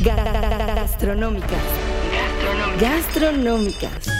Ga- Gastronómicas. Gastronómicas.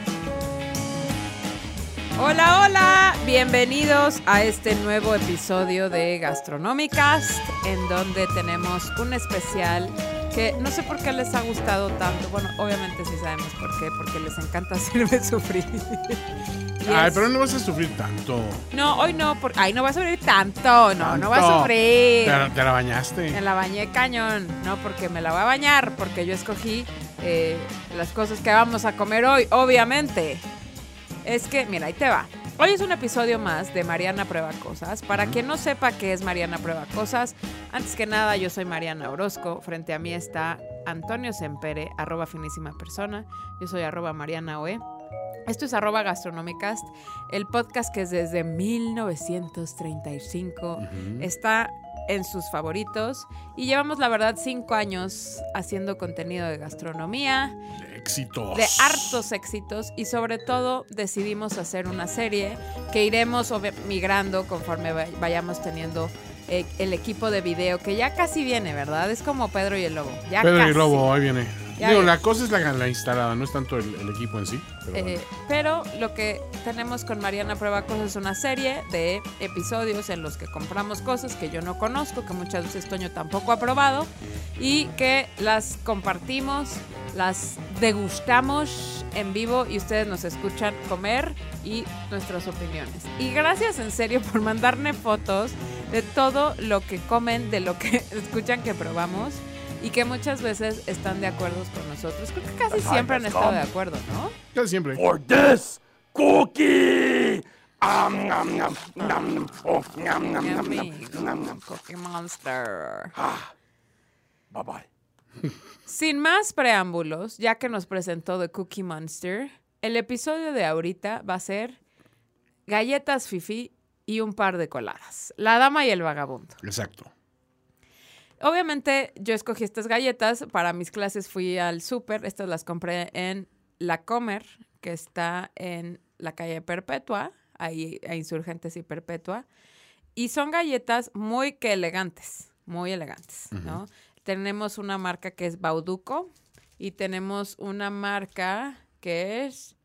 Hola, hola, bienvenidos a este nuevo episodio de Gastronómicas, en donde tenemos un especial que no sé por qué les ha gustado tanto. Bueno, obviamente sí sabemos por qué, porque les encanta hacerme sufrir. Ay, pero no vas a sufrir tanto. No, hoy no, porque ay, no va a sufrir tanto, no, no va a sufrir. Te, te la bañaste. Me la bañé cañón, no porque me la voy a bañar, porque yo escogí eh, las cosas que vamos a comer hoy, obviamente. Es que, mira, ahí te va. Hoy es un episodio más de Mariana Prueba Cosas. Para quien no sepa qué es Mariana Prueba Cosas, antes que nada yo soy Mariana Orozco. Frente a mí está Antonio Sempere, arroba finísima persona. Yo soy arroba Mariana Oe. Esto es arroba gastronómicas, el podcast que es desde 1935 está en sus favoritos y llevamos la verdad cinco años haciendo contenido de gastronomía, De éxitos. de hartos éxitos y sobre todo decidimos hacer una serie que iremos migrando conforme va- vayamos teniendo eh, el equipo de video que ya casi viene, ¿verdad? Es como Pedro y el Lobo. Ya Pedro y casi. el Lobo, ahí viene. Digo, la cosa es la, la instalada, no es tanto el, el equipo en sí. Pero Eh, bueno. pero lo que tenemos con Mariana Prueba Cosas es una serie de episodios en los que compramos cosas que yo no conozco, que muchas veces Toño tampoco ha probado, y que las compartimos, las degustamos en vivo y ustedes nos escuchan comer y nuestras opiniones. Y gracias en serio por mandarme fotos de todo lo que comen, de lo que escuchan que probamos. Y que muchas veces están de acuerdo con nosotros. Creo que casi siempre han estado de acuerdo, ¿no? Casi siempre. for this cookie. Um, nom, nom, nom. Oh. Cookie Monster. Bye bye. Sin más preámbulos, ya que nos presentó The Cookie Monster, el episodio de ahorita va a ser galletas fifi y un par de coladas. La dama y el vagabundo. Exacto. Obviamente yo escogí estas galletas. Para mis clases fui al súper. Estas las compré en La Comer, que está en la calle Perpetua, ahí a Insurgentes y Perpetua. Y son galletas muy que elegantes, muy elegantes, ¿no? Tenemos una marca que es Bauduco y tenemos una marca que es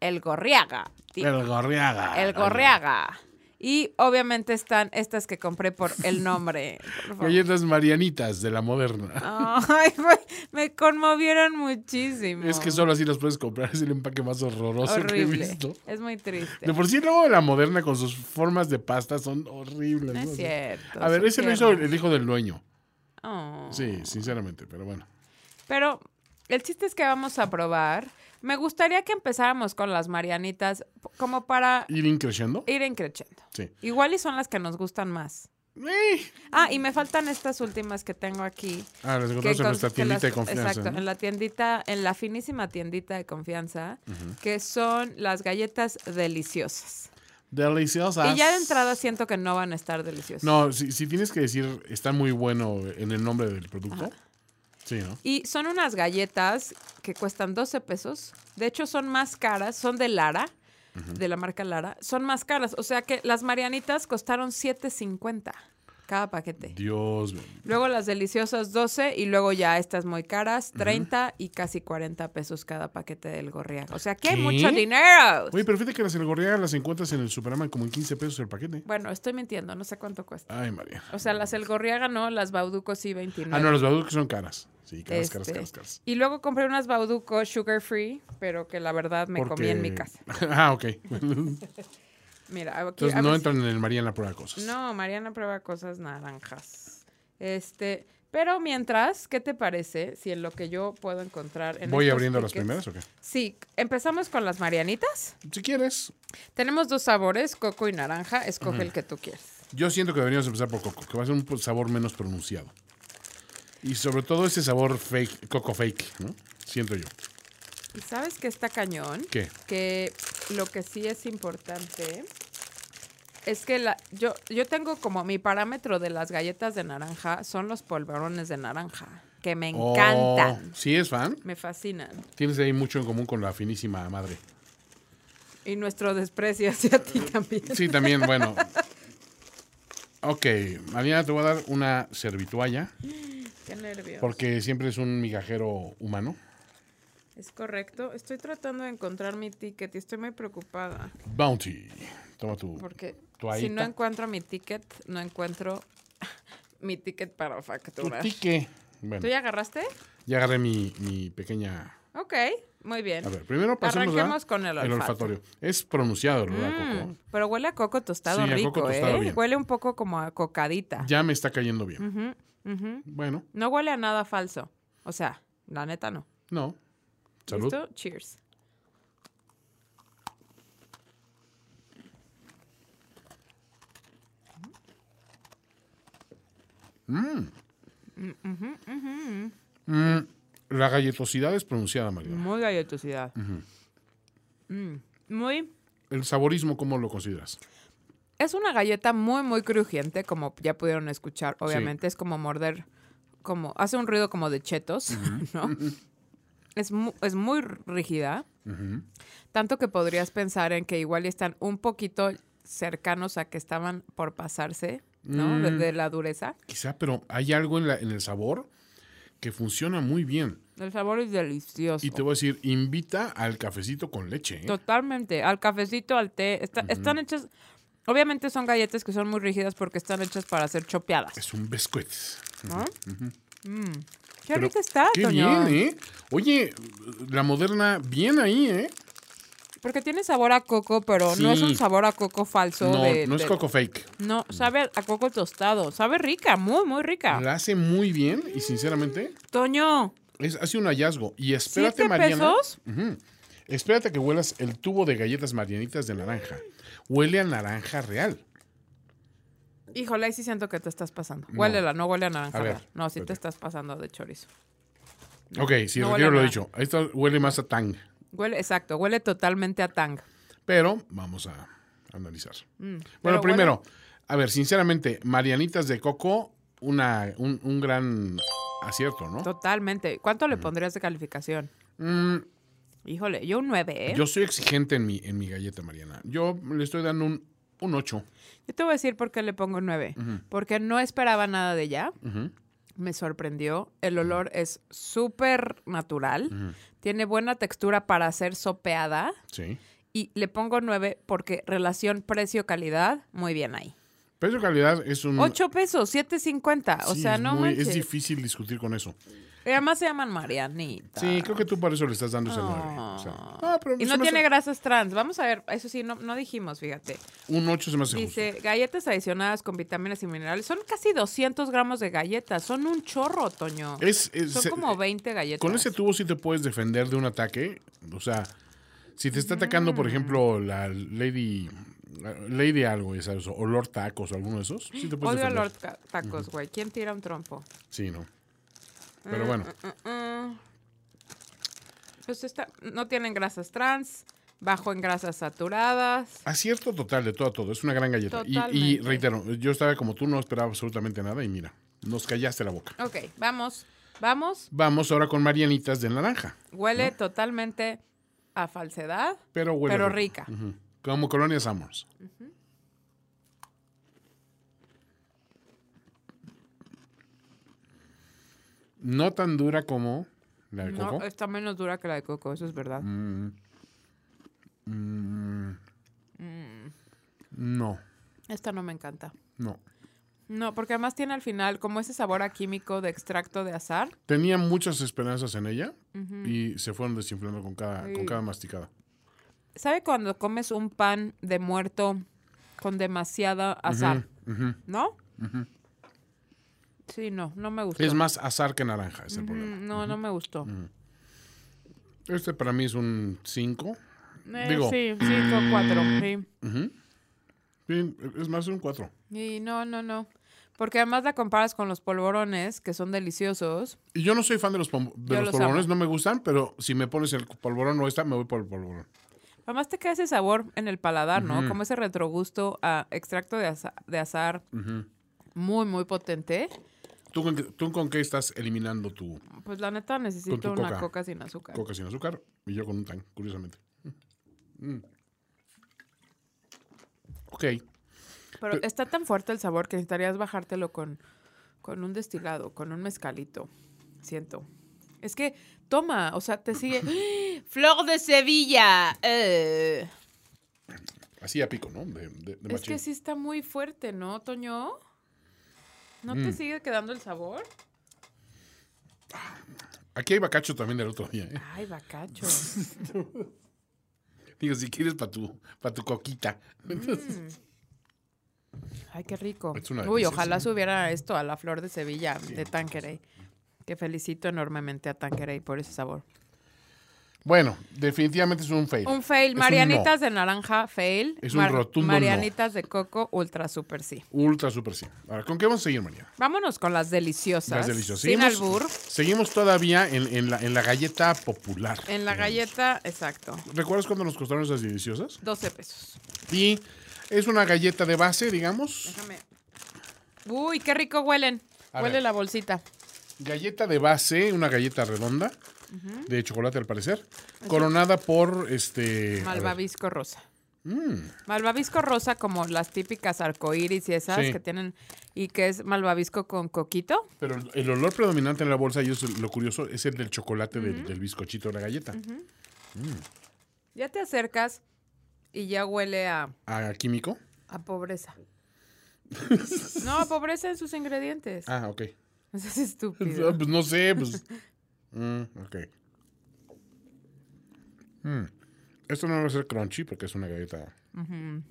El Gorriaga. El Gorriaga. El Gorriaga. Y obviamente están estas que compré por el nombre. Galletas marianitas de la moderna. Ay, me conmovieron muchísimo. Es que solo así las puedes comprar. Es el empaque más horroroso que he visto. Es muy triste. De por sí, luego de la moderna con sus formas de pasta son horribles. No ¿no? es cierto. A ver, ese lo hizo el hijo del dueño. Oh. Sí, sinceramente, pero bueno. Pero el chiste es que vamos a probar. Me gustaría que empezáramos con las marianitas como para ¿Ir increciendo? ir encrechando. Sí. Igual y son las que nos gustan más. Eh. Ah, y me faltan estas últimas que tengo aquí. Ah, las encontramos en nuestra tiendita las- de confianza. Exacto, ¿no? en la tiendita, en la finísima tiendita de confianza, que son las galletas deliciosas. Deliciosas. Y ya de entrada siento que no van a estar deliciosas. No, si, si tienes que decir está muy bueno en el nombre del producto. Sí, ¿no? Y son unas galletas que cuestan 12 pesos. De hecho, son más caras. Son de Lara, de la marca Lara. Son más caras. O sea que las marianitas costaron 7.50 cada paquete. Dios. Luego las deliciosas 12 y luego ya estas muy caras 30 y casi 40 pesos cada paquete del gorriaga. O sea que mucho dinero. Oye, pero fíjate que las El Gorriaga las encuentras en el Superman como en 15 pesos el paquete. Bueno, estoy mintiendo, no sé cuánto cuesta. Ay, María. O sea, las El Gorriaga no, las Bauduco sí 29. Ah, no, los baducos son caras. Sí, caras, Este, caras, caras, caras. Y luego compré unas Bauduco sugar free, pero que la verdad me comí en mi casa. ah, ok. Mira, aquí, Entonces no entran en el la prueba cosas. No, Mariana prueba cosas naranjas. Este, pero mientras, ¿qué te parece si en lo que yo puedo encontrar en ¿Voy abriendo las primeras o qué? Sí, empezamos con las marianitas. Si quieres. Tenemos dos sabores, coco y naranja. Escoge el que tú quieras. Yo siento que deberíamos empezar por coco, que va a ser un sabor menos pronunciado. Y sobre todo ese sabor fake, coco fake, ¿no? Siento yo. ¿Y sabes qué está cañón? ¿Qué? Que lo que sí es importante es que la, yo, yo tengo como mi parámetro de las galletas de naranja son los polvorones de naranja, que me Oh, encantan, ¿Sí es fan? me fascinan. Tienes ahí mucho en común con la finísima madre. Y nuestro desprecio hacia ti también. Sí, también, bueno. Ok, Mariana, te voy a dar una servitualla Qué nervios. porque siempre es un migajero humano. Es correcto. Estoy tratando de encontrar mi ticket y estoy muy preocupada. Bounty. Toma tu. Porque si no encuentro mi ticket, no encuentro mi ticket para Tu facturar. tique. Bueno, ¿Tú ya agarraste? ya agarré mi, mi pequeña. Ok, muy bien. A ver, primero pasemos a Arranquemos con el olfato. olfatorio. Es pronunciado el olor a coco. Mm, pero huele a coco tostado Sí, a rico, coco tostado ¿eh? bien. Huele un poco como a cocadita. Ya me está cayendo bien. Bueno, No huele a nada falso. O sea, la neta no. no. Salud. ¿Listo? Cheers. Mm, la galletosidad es pronunciada, Mariana. Muy galletosidad. Mm, Muy... El saborismo, ¿cómo lo consideras? Es una galleta muy, muy crujiente, como ya pudieron escuchar. Obviamente es como morder, como hace un ruido como de chetos, ¿no? Es, mu- es muy rígida, tanto que podrías pensar en que igual están un poquito cercanos a que estaban por pasarse, ¿no? De, Mm. de la dureza. Quizá, pero hay algo en, la, en el sabor que funciona muy bien. El sabor es delicioso. Y te voy a decir, invita al cafecito con leche. ¿eh? Totalmente. Al cafecito, al té. está- Están hechas. Obviamente son galletas que son muy rígidas porque están hechas para ser chopeadas. Es un biscuit. ¿no? Mm. Qué Pero rica está, Qué Toño. bien, ¿eh? Oye, la moderna, bien ahí, ¿eh? Porque tiene sabor a coco, pero no es Sí. un sabor a coco falso. No, de- no es de- coco fake. No, sabe a coco tostado. Sabe rica, muy, muy rica. La hace muy bien y sinceramente Toño, es, hace un hallazgo. Y espérate, ¿siete Mariana. pesos? Ujú. Espérate que huelas el tubo de galletas marianitas de naranja. Huele a naranja real. Híjole, ahí sí siento que te estás pasando. No. Huélela, no huele a naranja. A ver, real. no, sí te estás pasando de chorizo. Ok, sí, no retiro lo dicho. Esto huele más a tang. Huele, exacto, huele totalmente a tang. Pero vamos a analizar. Mm, Bueno, primero, a ver, sinceramente, Marianitas de Coco, una, un, un gran acierto, ¿no? Totalmente. ¿Cuánto le pondrías de calificación? Mm, Híjole, yo un 9, ¿eh? Yo, yo soy exigente en mi, en mi galleta, Mariana. Yo le estoy dando un, un 8. te voy a decir por qué le pongo un 9. Porque no esperaba nada de ella. Me sorprendió. El olor es súper natural. Tiene buena textura para ser sopeada. Sí. Y le pongo 9 porque relación precio-calidad, muy bien ahí. Precio calidad es un... 8 pesos, 7.50. O sí, sea, no muy- manches. Es difícil discutir con eso. Además se llaman Marianita. Sí, creo que tú por eso le estás dando ese 9. Ah. Y no tiene grasas trans. Vamos a ver, eso sí, no, no dijimos, fíjate. Un 8 se me hace Dice, galletas adicionadas con vitaminas y minerales. Son casi 200 gramos de galletas. Son un chorro, Toño. justo. Es, es- Son se- como 20 galletas. Con ese tubo sí te puedes defender de un ataque. O sea, si te está atacando, por ejemplo, la Lady... Lady algo, ya sabes, o Lord Tacos o alguno de esos, sí te puedes Odio defender. Lord Tacos, güey. ¿Quién tira un trompo? Sí, no. Pero bueno, Mm. Pues esta, no tienen grasas trans, bajo en grasas saturadas. acierto total de todo a todo. Es una gran galleta. Y, y reitero, yo estaba como tú, no esperaba absolutamente nada y mira, nos callaste la boca. Ok, vamos, vamos. Vamos ahora con Marianitas de naranja, Huele totalmente a falsedad, pero huele pero rica. Como Colonia Summers. No tan dura como la de No, coco. está menos dura que la de coco, eso es verdad. Mm. No, Esta no me encanta. no. No, porque además tiene al final como ese sabor a químico de extracto de azar. Tenía muchas esperanzas en ella y se fueron desinflando con cada, con cada masticada. ¿Sabe cuando comes un pan de muerto con demasiada azar? Ujú. ¿No? Sí, no, no me gustó. Es más azar que naranja, es el problema. No, no me gustó. Este para mí es un 5. Eh, Digo- sí, cinco, cuatro. Sí. Sí, es más un 4. Y no, no, no. Porque además la comparas con los polvorones, que son deliciosos. Y yo no soy fan de los, de los los polvorones, amo. no me gustan, pero si me pones el polvorón o esta, me voy por el polvorón. Además te queda ese sabor en el paladar, ¿no? Como ese retrogusto a extracto de, aza- de azar muy, muy potente. ¿Tú con, qué- ¿Tú con qué estás eliminando tu Pues la neta necesito una coca. coca sin azúcar. coca sin azúcar? Y yo con un tan, curiosamente. Mm. Ok. Pero está tan fuerte el sabor que necesitarías bajártelo con, con un destilado, con un mezcalito. Siento. Es que, toma, o sea, te sigue. ¡Flor de Sevilla! eh. Así a pico, ¿no? De, de, de Es que sí está muy fuerte, ¿no, Toño? ¿No Mm. te sigue quedando el sabor? Aquí hay bacacho también del otro día, ¿eh? Ay, bacacho. Digo, si quieres para tu, pa tu coquita. Ay, qué rico. Uy, ojalá subiera esto a la flor de Sevilla de Tanqueray. Que felicito enormemente a Tanqueray por ese sabor. Bueno, definitivamente es un fail. Un fail. Es un Marianitas de naranja, fail. Es un rotundo no. Marianitas de coco, ultra super sí. Ultra super sí. Ahora, ¿con qué vamos a seguir, María? Vámonos con las deliciosas. Las deliciosas. Sin Seguimos, albur. seguimos todavía en, en la, en la galleta popular. En la digamos. galleta, exacto. ¿Recuerdas cuándo nos costaron esas deliciosas? 12 pesos. Y es una galleta de base, digamos. Déjame. Uy, qué rico huelen. A Huele ver. la bolsita. Galleta de base, una galleta redonda, de chocolate al parecer, coronada por este. Malvavisco rosa. mm, Malvavisco rosa como las típicas arcoíris y esas Sí. que tienen y que es malvavisco con coquito. pero el- olor predominante en la bolsa, y eso es lo curioso, es el del chocolate del, del bizcochito de la galleta. Ya te acercas y ya huele a, ¿A químico? a pobreza. no, a pobreza en sus ingredientes. Ah, ok. Eso es estúpido. Pues no sé, pues. Mm, ok. Mm. Esto no va a ser crunchy porque es una galleta. No hay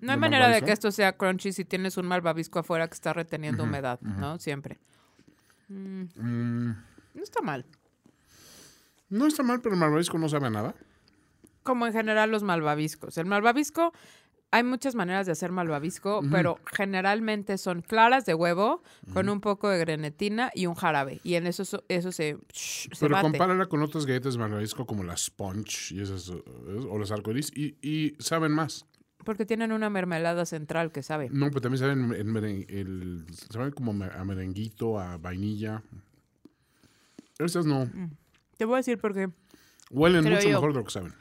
¿De manera de que esto sea crunchy si tienes un malvavisco afuera que está reteniendo humedad, ¿no? Siempre. Mm. Mm, No está mal. no está mal, pero el malvavisco no sabe a nada. Como en general los malvaviscos. El malvavisco, hay muchas maneras de hacer malvavisco, pero generalmente son claras de huevo con un poco de grenetina y un jarabe. Y en eso, so- eso se, se Pero bate. compárala con otras galletas de malvavisco como la sponge y esas, eh, o las arcoiris y, y saben más. Porque tienen una mermelada central que sabe. No, pero también saben, el, como a merenguito, a vainilla. Estas no. Te voy a decir por qué. Huelen mucho yo. mejor de lo que saben.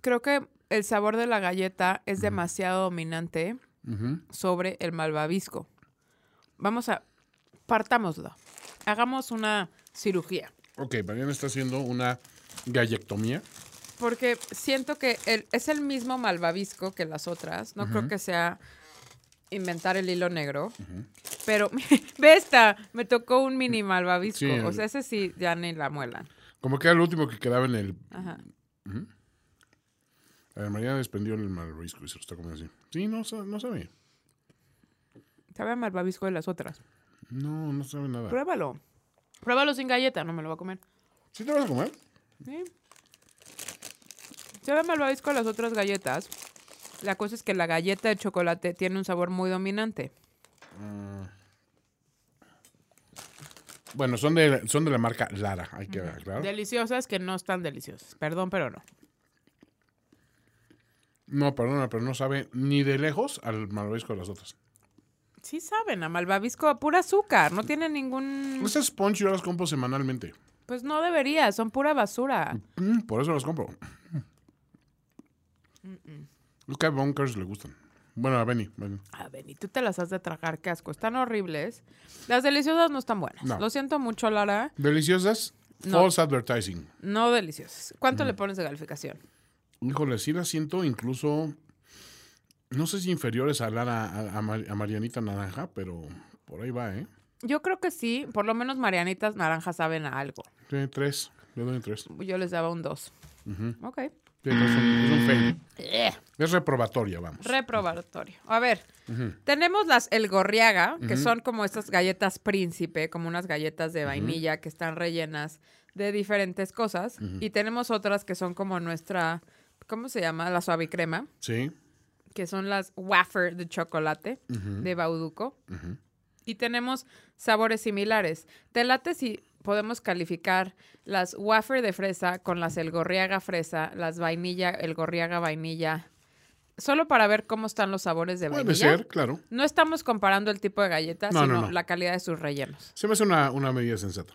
Creo que el sabor de la galleta es demasiado dominante sobre el malvavisco. Vamos a... Partámoslo. Hagamos una cirugía. Ok, Mariana está haciendo una gallectomía. Porque siento que el- es el mismo malvavisco que las otras. No creo que sea inventar el hilo negro. Pero, ve esta, me tocó un mini malvavisco. Sí, o sea, ese sí, ya ni la muelan. Como que era el último que quedaba en el. Ajá. A ver, Mariana desprendió el malvavisco y se lo está comiendo así. Sí, no, no sabe. Sabe a malvavisco de las otras. No, no sabe nada. Pruébalo. Pruébalo sin galleta, no me lo voy a comer. ¿Sí te vas a comer? Sí. Sabe a malvavisco de las otras galletas. La cosa es que la galleta de chocolate tiene un sabor muy dominante. Bueno, son de, son de la marca Lara, hay que aclarar. Deliciosas que no están deliciosas. Perdón, pero no. No, perdona, pero no sabe ni de lejos al malvavisco de las otras. Sí saben a malvavisco a pura azúcar. No tienen ningún... Esas sponge yo las compro semanalmente. Pues no debería, son pura basura. Mm, por eso las compro. Los que a Bonkers le gustan. Bueno, a Benny. Benny. A ver, y tú te las has de tragar, qué asco. Están horribles. Las deliciosas no están buenas. No. Lo siento mucho, Lara. Deliciosas. No. False advertising. No deliciosas. ¿Cuánto le pones de calificación? Híjole, sí las siento incluso. No sé si inferiores a Lara, a, a Mar- a Marianita Naranja, pero por ahí va, ¿eh? Yo creo que sí. Por lo menos Marianitas naranjas saben a algo. Sí, tres. Le doy un tres. Yo les daba un 2. Ok. Sí, es, un, es un fail. Eh, Es reprobatoria, vamos. reprobatorio. A ver, tenemos las El Gorriaga, que son como estas galletas príncipe, como unas galletas de vainilla que están rellenas de diferentes cosas. Y tenemos otras que son como nuestra, ¿cómo se llama? La suavicrema, Sí. que son las wafer de chocolate de Bauduco. Y tenemos sabores similares. Te late si podemos calificar las wafer de fresa con las el gorriaga fresa, las vainilla, el gorriaga vainilla, solo para ver cómo están los sabores de Puede vainilla. ser, claro. No estamos comparando el tipo de galletas, No, no, sino no. la calidad de sus rellenos. Se me hace una, una medida sensata.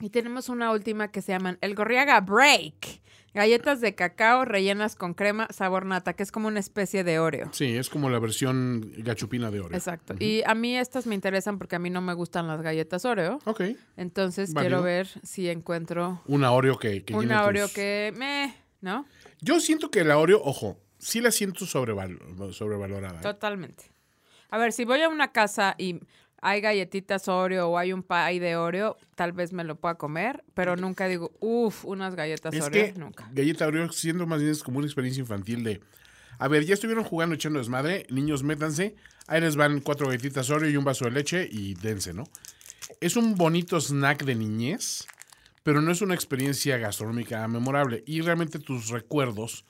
Y tenemos una última que se llaman el Gorriaga Break. Galletas de cacao rellenas con crema sabor nata, que es como una especie de Oreo. Sí, es como la versión gachupina de Oreo. Exacto. Y a mí estas me interesan porque a mí no me gustan las galletas Oreo. Ok. Entonces Válido. quiero ver si encuentro Una Oreo que, que una tus- Oreo que me, ¿no? Yo siento que la Oreo, ojo, sí la siento sobreval- sobrevalorada. ¿eh? Totalmente. A ver, si voy a una casa y hay galletitas Oreo o hay un pie de Oreo, tal vez me lo pueda comer, pero nunca digo, uff, unas galletas Es Oreo, que nunca. galleta Oreo siendo más bien es como una experiencia infantil de... A ver, ya estuvieron jugando echando desmadre, niños métanse, ahí les van cuatro galletitas Oreo y un vaso de leche y dense, ¿no? Es un bonito snack de niñez, pero no es una experiencia gastronómica memorable. Y realmente tus recuerdos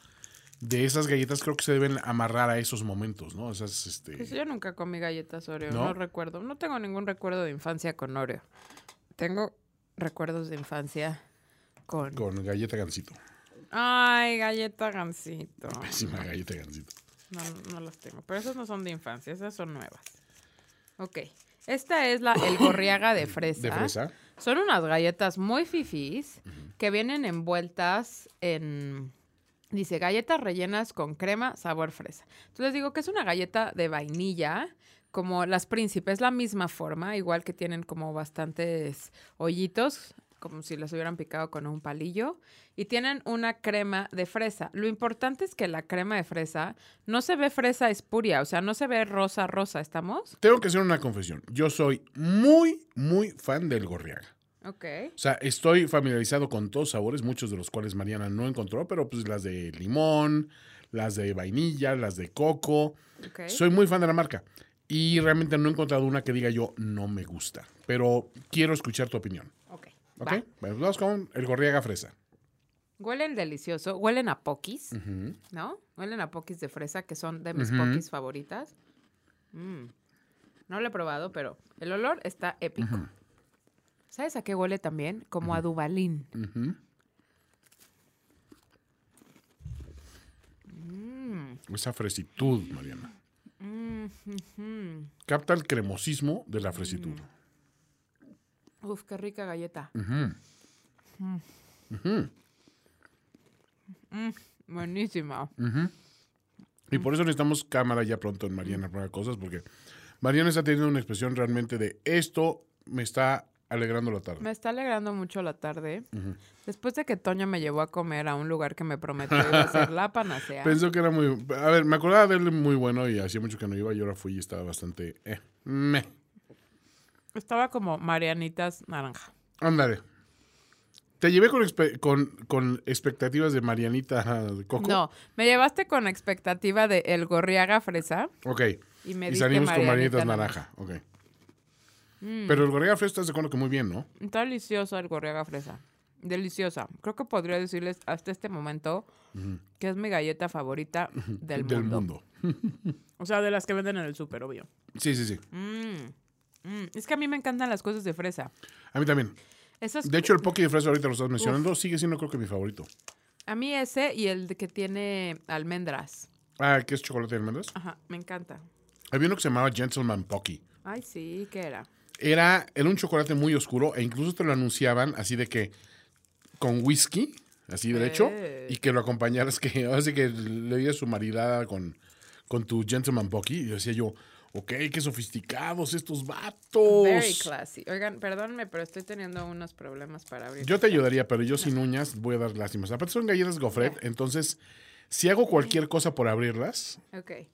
de esas galletas creo que se deben amarrar a esos momentos, ¿no? Esas, este... Pues yo nunca comí galletas Oreo, ¿No? ¿No? recuerdo. No tengo ningún recuerdo de infancia con Oreo. Tengo recuerdos de infancia con... Con galleta gansito. Ay, galleta gansito. Pésima galleta gansito. No, no las tengo. Pero esas no son de infancia, esas son nuevas. Ok. Esta es la El Gorriaga de fresa. De fresa. Son unas galletas muy fifís que vienen envueltas en... Dice, galletas rellenas con crema, sabor fresa. Entonces digo que es una galleta de vainilla, como las príncipes, la misma forma, igual que tienen como bastantes hoyitos, como si las hubieran picado con un palillo, y tienen una crema de fresa. Lo importante es que la crema de fresa no se ve fresa espuria, o sea, no se ve rosa, rosa, ¿estamos? Tengo que hacer una confesión. Yo soy muy, muy fan del Gorriaga. Ok. O sea, estoy familiarizado con todos sabores, muchos de los cuales Mariana no encontró, pero pues las de limón, las de vainilla, las de coco. ok. Soy muy fan de la marca. Y realmente no he encontrado una que diga yo no me gusta. Pero quiero escuchar tu opinión. Ok. ¿Ok? va. Bueno, vamos con el Gorriaga Fresa. Huelen delicioso, huelen a pokis, ¿no? Huelen a pokis de fresa, que son de mis Ujú. pokis favoritas. Mm. No lo he probado, pero el olor está épico. ¿Sabes a qué huele también? Como a Dubalín. Mm. Esa fresitud, Mariana. Mm. Capta el cremosismo de la fresitud. Uf, qué rica galleta. Mm, buenísima. Y por eso necesitamos cámara ya pronto en Mariana para cosas, porque Mariana está teniendo una expresión realmente de esto me está alegrando la tarde. Me está alegrando mucho la tarde. Después de que Toño me llevó a comer a un lugar que me prometió iba a ser la panacea. Pensó que era muy... A ver, me acordaba de él muy bueno y hacía mucho que no iba y ahora fui y estaba bastante... Eh, meh. Estaba como Marianitas naranja. Ándale. Te llevé con, expe- con, con expectativas de Marianita de Coco. No, me llevaste con expectativa de el gorriaga fresa. Ok. Y me y salimos con Marianita Marianitas naranja. Ok. Pero el Gorriaga Fresa estás de acuerdo que muy bien, ¿no? Está deliciosa el gorriaga fresa. Deliciosa. Creo que podría decirles hasta este momento que es mi galleta favorita del, mundo. O sea, de las que venden en el súper, obvio. Sí, sí, sí. Mm, mm. Es que a mí me encantan las cosas de fresa. A mí también. Esas, De hecho, el Pocky de Fresa ahorita lo estás mencionando, sigue siendo creo que mi favorito. a mí ese y el de que tiene almendras. Ah, ¿qué es chocolate de almendras? Ajá, me encanta. Había uno que se llamaba Gentleman Pocky. Ay, sí, ¿qué era? Era, era un chocolate muy oscuro e incluso te lo anunciaban así de que con whisky, así derecho, Eh. y que lo acompañaras, que así que le dieras su maridada con, con tu Gentleman Pocky. Y decía yo, ok, qué sofisticados estos vatos. Very classy. Oigan, perdónenme, pero estoy teniendo unos problemas para abrir. Yo te ayudaría, pero yo sin uñas voy a dar lástimas. Aparte son galletas Gofret, entonces si hago cualquier cosa por abrirlas,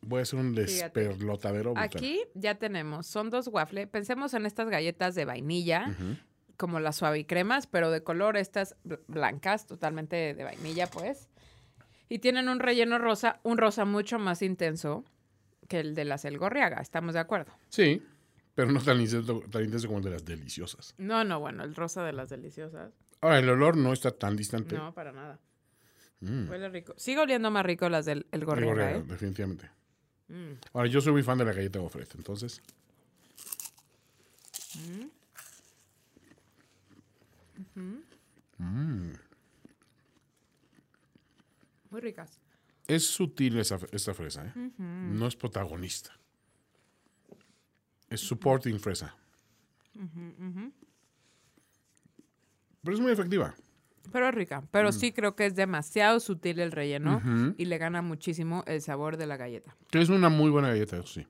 voy a hacer un desperlotadero. brutal. Aquí ya tenemos, son dos waffles. Pensemos en estas galletas de vainilla, como las suavicremas, pero de color estas bl- blancas, totalmente de vainilla, pues. Y tienen un relleno rosa, un rosa mucho más intenso que el de las El Gorriaga, ¿estamos de acuerdo? Sí, pero no tan intenso, tan intenso como el de las deliciosas. No, no, bueno, el rosa de las deliciosas. Ahora, el olor no está tan distante. No, para nada. Huele rico. Sigue oliendo más rico las del El El Gorriaga, Gorriaga, ¿eh? definitivamente. Mm. Ahora, yo soy muy fan de la galleta Gofret, entonces. Muy ricas. Es sutil esa, esta fresa, ¿eh? No es protagonista. Es supporting fresa. Pero es muy efectiva. Pero es rica. Pero sí creo que es demasiado sutil el relleno y le gana muchísimo el sabor de la galleta. Que es una muy buena galleta, eso sí.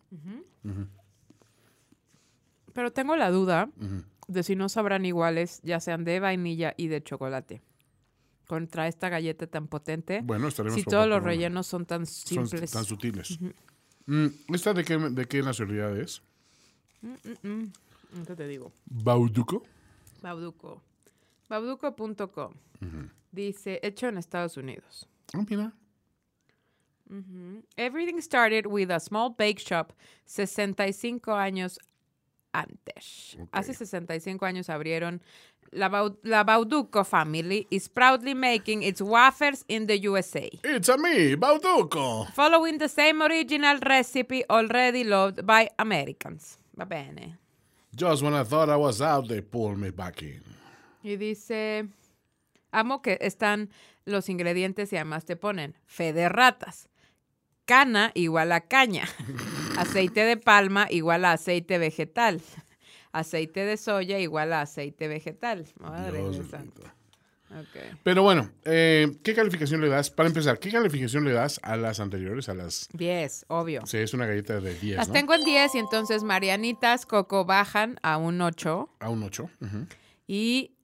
Pero tengo la duda de si no sabrán iguales, ya sean de vainilla y de chocolate. Contra esta galleta tan potente. Bueno, estaremos si todos los rellenos son tan Son simples. tan sutiles. Mm, ¿Esta de qué, de qué nacionalidad es? ¿Qué te digo? Bauduco. Bauduco. Bauduco.com. Dice, hecho en Estados Unidos. Ah, mira. Everything started with a small bake shop 65 años antes. Hace 65 años abrieron la, Bau- la Bauduco family is proudly making its wafers in the USA. It's a me, Bauduco. Following the same original recipe already loved by Americans. Va bene. Just when I thought I was out, they pulled me back in. Y dice, amo que están los ingredientes y además te ponen fe de ratas, cana igual a caña, aceite de palma igual a aceite vegetal, aceite de soya igual a aceite vegetal. Madre Dios de bendito. santo. Ok. Pero bueno, eh, ¿qué calificación le das? Para empezar, ¿qué calificación le das a las anteriores? A las. 10, obvio. Sí, es una galleta de 10, Las ¿no? tengo en 10 y entonces Marianitas Coco bajan a un 8 A un 8. y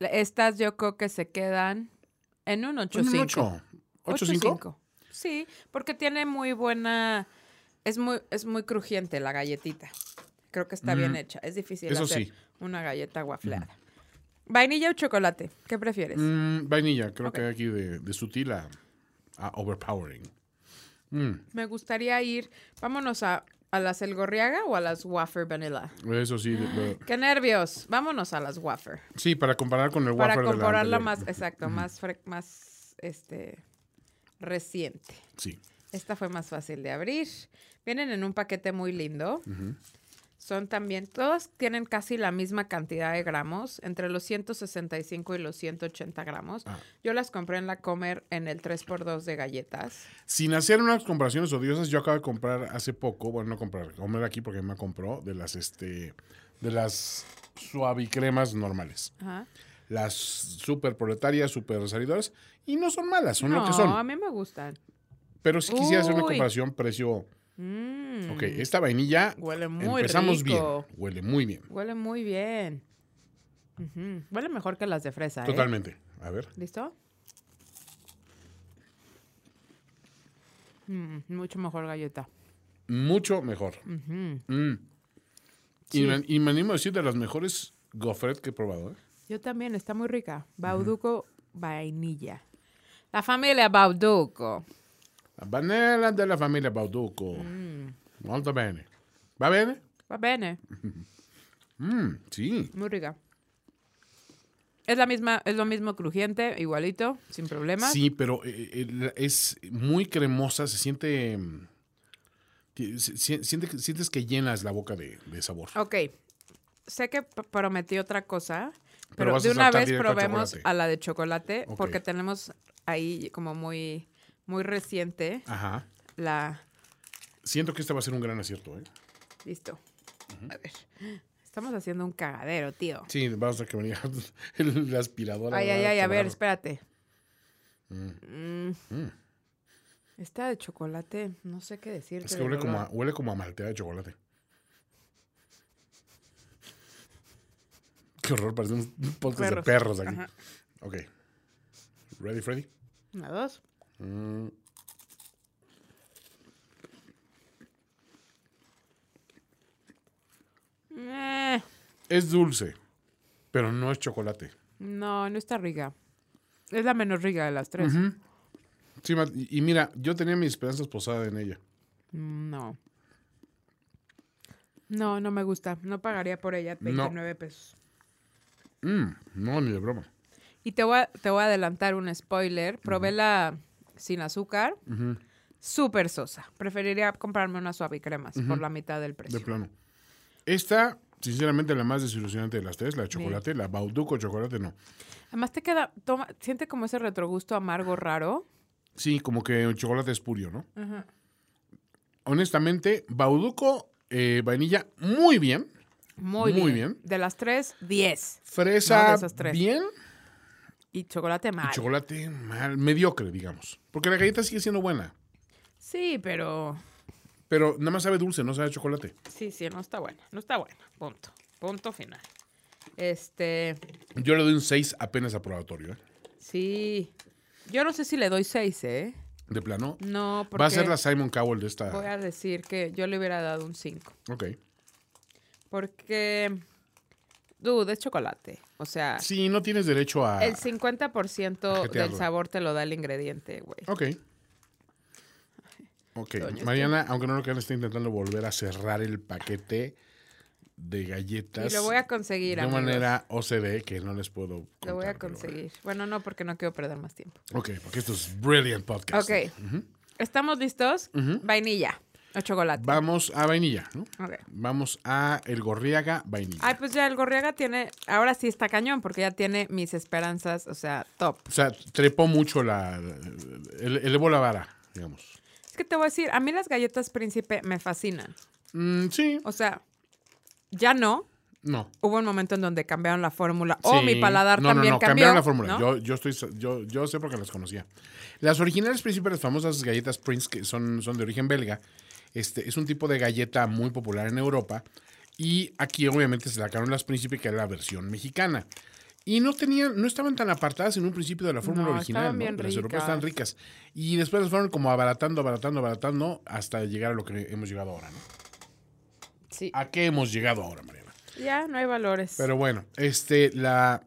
estas yo creo que se quedan en un 8.5. Un 8. 8.5. 8.5. Sí, porque tiene muy buena. Es muy, es muy crujiente la galletita. Creo que está bien hecha. Es difícil Eso hacer sí. una galleta guafleada. ¿Vainilla o chocolate? ¿Qué prefieres? Mm, vainilla, creo que aquí de, de sutil a, a overpowering. Me gustaría ir. Vámonos a, a las El Gorriaga o a las Wafer Vanilla. Eso sí. de- ¡Qué nervios! Vámonos a las Wafer. sí, para comparar con el Para wafer de la compararla anterior. más, exacto, más, fre- más este, reciente. Sí. Esta fue más fácil de abrir. Vienen en un paquete muy lindo. Son también, todos tienen casi la misma cantidad de gramos, entre los 165 y los 180 gramos. Ah. Yo las compré en la Comer en el 3x2 de galletas. Sin hacer unas comparaciones odiosas, yo acabo de comprar hace poco, bueno, no comprar, comer aquí porque me compró de las, este, de las suavicremas normales. Ajá. Las super proletarias, super salidoras, y no son malas, son lo no, que son. a mí me gustan. Pero si quisiera hacer una comparación precio. Mm, Ok, esta vainilla. Huele muy empezamos rico. bien. Huele muy bien. Huele muy bien. Huele mejor que las de fresa, ¿eh? Totalmente. A ver. ¿Listo? Mm, mucho mejor galleta. Mucho mejor. Mm. Y, me, y me animo a decir de las mejores gofret que he probado. ¿eh? Yo también, está muy rica. Bauduco vainilla. La familia Bauduco. La vanilla de la familia Bauduco. Mm. Molto bene. ¿Va bene? Va bene, Mm, sí. muy rica. Es la misma, es lo mismo crujiente, igualito, sin problemas. Sí, pero eh, eh, es muy cremosa. Se siente. mm, se- siente sientes que llenas la boca de, de sabor. Ok, sé que prometí otra cosa, Pero de una vez probemos a la de chocolate, porque tenemos ahí como muy, muy reciente Ajá. la... Siento que este va a ser un gran acierto. ¿eh? Listo. A ver. Estamos haciendo un cagadero, tío. Sí, vamos a que venía la aspiradora. Ay, ay, ay, a ver, espérate. Mm. Esta de chocolate, no sé qué decirte. Es que huele como, a, huele como a de chocolate. Qué horror, parece un podcast de Perros. perros aquí. Ajá. Ok. ¿Ready, Freddy? Una, dos. Mm. Eh, Es dulce, pero no es chocolate. no, no está rica. Es la menos rica de las tres. Y, y mira, yo tenía mis esperanzas posadas en ella. Mm, No. No, no me gusta. No pagaría por ella 29 pesos. Mm, no, ni de broma. Y te voy, a, te voy a adelantar un spoiler. Probé la sin azúcar. Súper sosa. Preferiría comprarme una suave y cremas por la mitad del precio. De plano. Esta, sinceramente, la más desilusionante de las tres, la de chocolate, la Bauduco chocolate, no. Además te queda, toma, siente como ese retrogusto amargo raro. Sí, como que el chocolate espurio, ¿no? Honestamente, Bauduco, eh, vainilla, muy bien. Muy, Muy bien. bien. De las tres, 10. Fresa, No, de esas tres. bien. Y chocolate Y mal. chocolate mal, mediocre, digamos. Porque la galleta sigue siendo buena. Sí, pero Pero nada más sabe dulce, no sabe a chocolate. sí, sí, no está buena. No está buena. Punto. Punto final. Este, Yo le doy un 6 apenas aprobatorio, ¿eh? sí. Yo no sé si le doy 6, ¿eh? De plano. No, porque Va a ser la Simon Cowell de esta. voy a decir que yo le hubiera dado un 5. Ok. Porque, dude, es chocolate. O sea, Sí, no tienes derecho a. el 50% del jetearlo. sabor te lo da el ingrediente, güey. Ok. Ok. Doña, Mariana, aunque no lo crean, está intentando volver a cerrar el paquete de galletas. Y lo voy a conseguir, De amigos. manera OCD que no les puedo. Lo voy contar, a pero bueno. conseguir. Bueno, no, porque no quiero perder más tiempo. Ok, porque esto es Brilliant Podcast. Ok. ¿Estamos listos? Vainilla o chocolate. Vamos a vainilla, ¿no? Vamos a el Gorriaga vainilla. Ay, pues ya el Gorriaga tiene, ahora sí está cañón, porque ya tiene mis esperanzas, o sea, top. O sea, trepó mucho la. ele- Elevó la vara, digamos. Es que te voy a decir, a mí las galletas príncipe me fascinan. Mm, sí, O sea, ya no. no. Hubo un momento en donde cambiaron la fórmula. O Sí. mi paladar no, también no, no, cambió. cambiaron la fórmula. ¿no? Yo, yo, estoy, yo, yo sé porque las conocía. Las originales príncipes, las famosas galletas Prince, que son, son de origen belga, este, es un tipo de galleta muy popular en Europa. Y aquí obviamente se sacaron las príncipes, que era la versión mexicana. Y no tenían, no estaban tan apartadas en un principio de la fórmula No, original, ¿no? Las europeas estaban ricas. Y después las fueron como abaratando, abaratando, abaratando, hasta llegar a lo que hemos llegado ahora, ¿no? Sí. ¿A qué hemos llegado ahora, Mariana? Ya no hay valores. Pero bueno, este, la,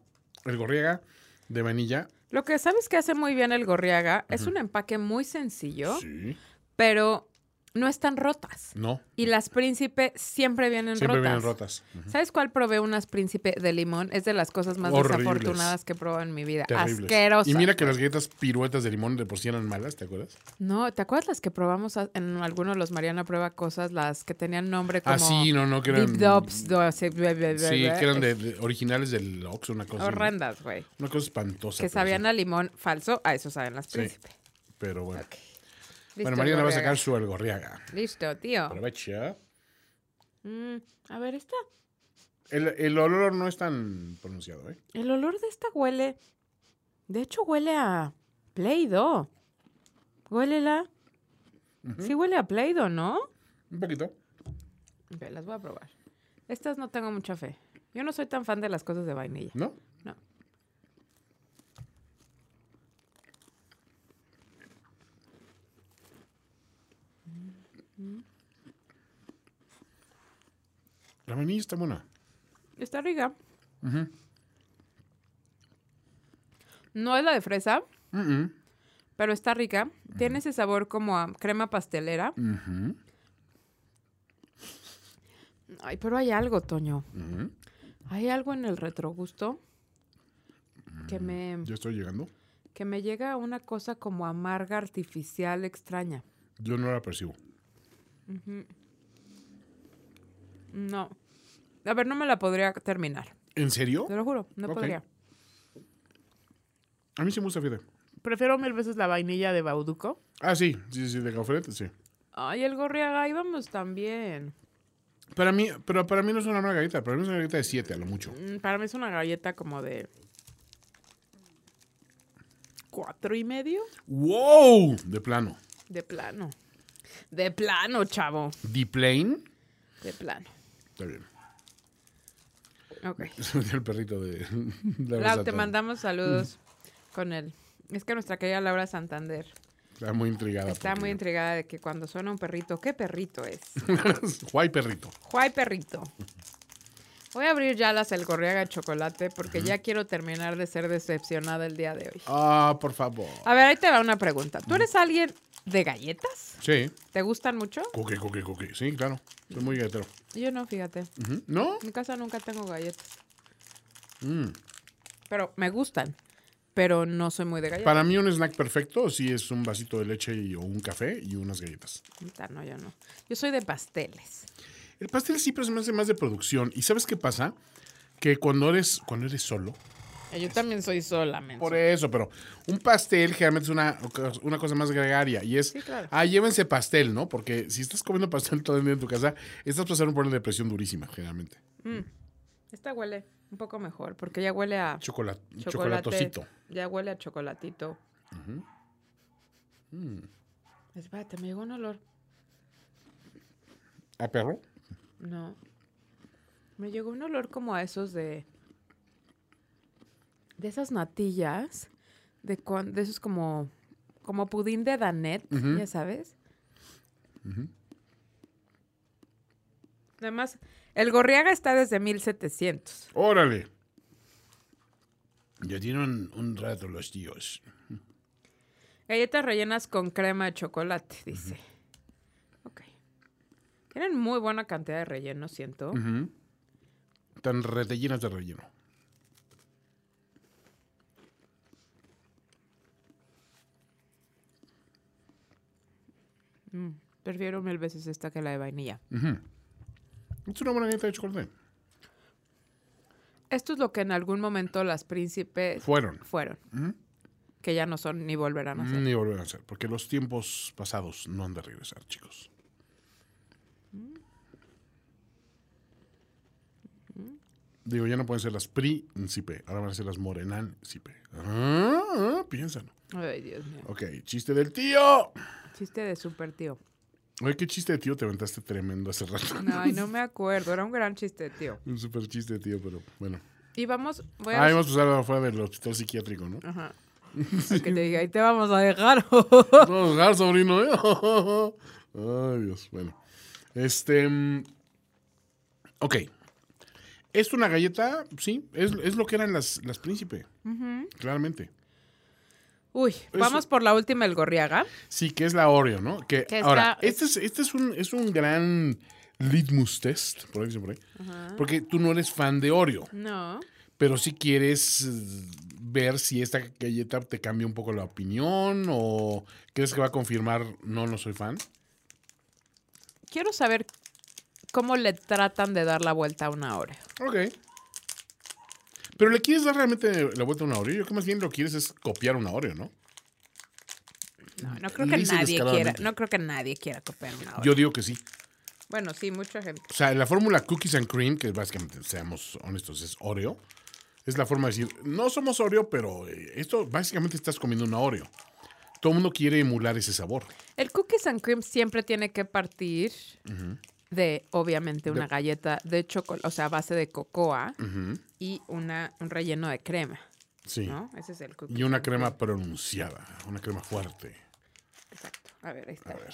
el gorriega de vainilla, Lo que sabes que hace muy bien el Gorriaga es un empaque muy sencillo, sí, pero no están rotas. no, Y las príncipe siempre vienen siempre rotas. vienen rotas. ¿Sabes cuál probé unas príncipe de limón? Es de las cosas más Horribles. desafortunadas que he probado en mi vida. Terribles. Asquerosas. Y mira que las galletas piruetas de limón de por sí eran malas, ¿te acuerdas? No, ¿te acuerdas las que probamos en algunos de los Mariana Prueba Cosas? Las que tenían nombre como... ah, sí, no, no, que eran. Deep Dubs, do- así, bla, bla, bla, Sí, que eran de, de- originales del Ox, una cosa. Horrendas, güey. Una cosa espantosa. Que sabían sí. a limón falso, a eso saben las Sí. príncipe. Pero bueno. Ok. Listo, bueno, Mariana va a sacar su algorriaga. Listo, tío. Aprovecha. Mm, a ver, esta. El, el olor no es tan pronunciado, ¿eh? El olor de esta huele. De hecho, huele a Play-Doh. Huélela. Sí huele a Play-Doh, ¿no? Un poquito. Ok, las voy a probar. Estas no tengo mucha fe. Yo no soy tan fan de las cosas de vainilla. ¿No? No. La vainilla está buena. Está rica. No es la de fresa, Mm, pero está rica. Tiene ese sabor como a crema pastelera. Ay, pero hay algo, Toño. Hay algo en el retrogusto que me, Ya estoy llegando. que me llega a una cosa como amarga, artificial, extraña. Yo no la percibo. No. A ver, no me la podría terminar. ¿En serio? Te lo juro, no podría. A mí sí me gusta, fíjate. Prefiero mil veces la vainilla de Bauduco. Ah, sí, sí, sí, de gafret, sí. Ay, el gorriaga, íbamos también. Para mí, pero para mí no es una mala galleta, para mí es una galleta de 7 a lo mucho. Mm, Para mí es una galleta como de... ¿Cuatro y medio? ¡Wow! De plano. De plano. De plano, chavo. ¿The plane? De plano. Está bien. Ok. El perrito de... de Lau, te mandamos saludos con él. Es que nuestra querida Laura Santander Está muy intrigada. está muy intrigada de que cuando suena un perrito, ¿qué perrito es? Guay perrito. Juay perrito. Voy a abrir ya las El Gorriaga de chocolate porque ya quiero terminar de ser decepcionada el día de hoy. Ah, por favor. A ver, ahí te va una pregunta. ¿Tú eres alguien de galletas? Sí. ¿Te gustan mucho? Cookie, cookie, cookie. Sí, claro. Soy muy galletero. Yo no, fíjate. ¿No? En mi casa nunca tengo galletas. Mm. Pero me gustan. Pero no soy muy de galletas. Para mí un snack perfecto sí es un vasito de leche y, o un café y unas galletas. No, yo no. Yo soy de pasteles. El pastel sí, pero se me hace más de producción. ¿Y sabes qué pasa? Que cuando eres, cuando eres solo, Yo también soy solamente. por eso, pero un pastel generalmente es una, una cosa más gregaria. Y es, Sí, claro. ah, llévense pastel, ¿no? Porque si estás comiendo pastel todo el día en tu casa, estás pasando por una depresión durísima, generalmente. Esta huele un poco mejor, porque ya huele a Chocolate, chocolate. chocolatosito. Ya huele a chocolatito. Espérate, me llegó un olor. ¿A perro? No. Me llegó un olor como a esos de. De esas natillas. De, de esos como. Como pudín de Danet, ya sabes. Además, el Gorriaga está desde 1700. Órale. Ya tienen un rato los tíos. Galletas rellenas con crema de chocolate, dice. Ok. Tienen muy buena cantidad de relleno, siento. Están rellenas de relleno. Prefiero mil veces esta que la de vainilla. Es una buena galleta de chocolate. Esto es lo que en algún momento las príncipes Fueron. fueron. Que ya no son ni volverán a ser. Ni volver a ser, porque los tiempos pasados no han de regresar, chicos. Digo, ya no pueden ser las príncipe, ahora van a ser las morenáncipe. Ah, ah, piénsalo. Ay, Dios mío. Ok, chiste del tío. Chiste de super tío. Oye, qué chiste de tío te aventaste tremendo hace rato. Ay, no me acuerdo. Era un gran chiste, tío. Un super chiste de tío, pero bueno. Y vamos, voy a... Ah, hemos pasado afuera del hospital psiquiátrico, ¿no? Ajá. Que te diga, ahí te vamos a dejar. No, dejar, sobrino, ¿eh? Ay, Dios. Bueno. Este. mm, Ok. Es una galleta, sí. Es, es lo que eran las, las príncipe. Claramente. Uy, vamos por la última, el Gorriaga. Sí, que es la Oreo, ¿no? Que, Que ahora, este, es, este es, un, es un gran litmus test, por ahí por ahí. Porque tú no eres fan de Oreo, No. pero sí quieres eh, ver si esta galleta te cambia un poco la opinión o crees que va a confirmar no, no soy fan. Quiero saber cómo le tratan de dar la vuelta a una Oreo. Ok. Pero le quieres dar realmente la vuelta a una Oreo. Yo creo que más bien lo quieres es copiar una Oreo, ¿no? No, no creo que nadie quiera, no creo que nadie quiera copiar una Oreo. Yo digo que sí. Bueno, sí, mucha gente. O sea, la fórmula Cookies and Cream, que básicamente, seamos honestos, es Oreo, es la forma de decir, no somos Oreo, pero eh, esto básicamente estás comiendo una Oreo. Todo el mundo quiere emular ese sabor. El cookies and cream siempre tiene que partir de, obviamente, una De- galleta de chocolate, o sea, a base de cocoa y una, un relleno de crema, Sí. ¿no? Ese es el cookies. Y una crema pronunciada, una crema fuerte. Exacto. A ver, ahí está. A ver.